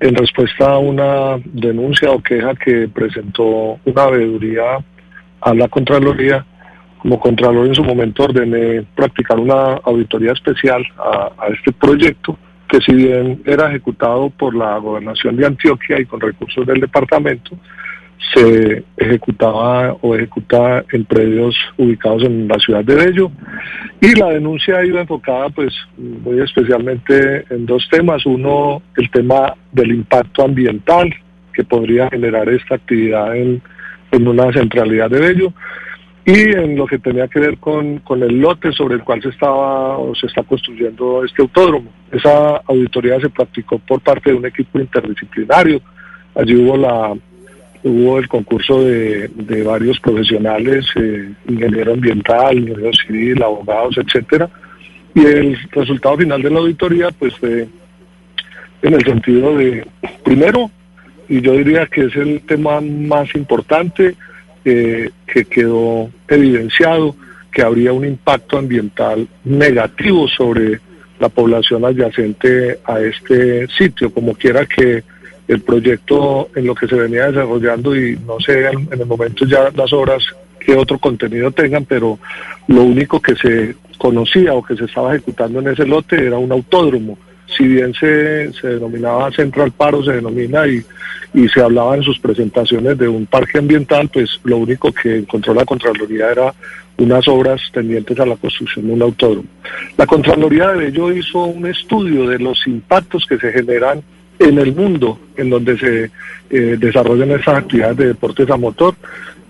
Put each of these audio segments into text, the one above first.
en respuesta a una denuncia o queja que presentó una veeduría a la Contraloría, como Contralor en su momento ordené practicar una auditoría especial a, a este proyecto, que si bien era ejecutado por la Gobernación de Antioquia y con recursos del departamento, se ejecutaba o ejecuta en predios ubicados en la ciudad de Bello. Y la denuncia ha ido enfocada pues muy especialmente en dos temas. Uno, el tema del impacto ambiental que podría generar esta actividad en, en una centralidad de Bello y en lo que tenía que ver con, con el lote sobre el cual se estaba o se está construyendo este autódromo. Esa auditoría se practicó por parte de un equipo interdisciplinario. Allí hubo la hubo el concurso de, de varios profesionales, eh, ingeniero ambiental, ingeniero civil, abogados, etcétera, y el resultado final de la auditoría pues fue en el sentido de, primero, y yo diría que es el tema más importante, eh, que quedó evidenciado que habría un impacto ambiental negativo sobre la población adyacente a este sitio, como quiera que el proyecto en lo que se venía desarrollando y no sé en, el momento ya las obras que otro contenido tengan, pero lo único que se conocía o que se estaba ejecutando en ese lote era un autódromo. Si bien se, se denominaba Central Paro, se denomina y, y se hablaba en sus presentaciones de un parque ambiental, pues lo único que encontró la Contraloría era unas obras tendientes a la construcción de un autódromo. La Contraloría de Bello hizo un estudio de los impactos que se generan en el mundo en donde se eh, desarrollan esas actividades de deportes a motor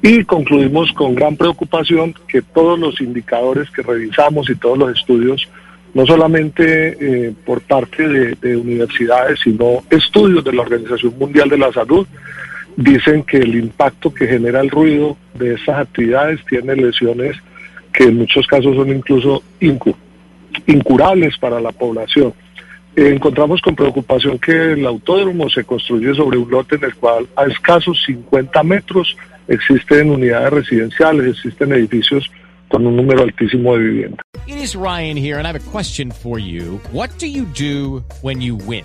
y concluimos con gran preocupación que todos los indicadores que revisamos y todos los estudios, no solamente eh, por parte de, de universidades, sino estudios de la Organización Mundial de la Salud, dicen que el impacto que genera el ruido de estas actividades tiene lesiones que en muchos casos son incluso incu- incurables para la población. Encontramos con preocupación que el autódromo se construye sobre un lote en el cual a escasos 50 metros existen unidades residenciales, existen edificios con un número altísimo de viviendas. It is Ryan here, and I have a question for you. What do you do when you win?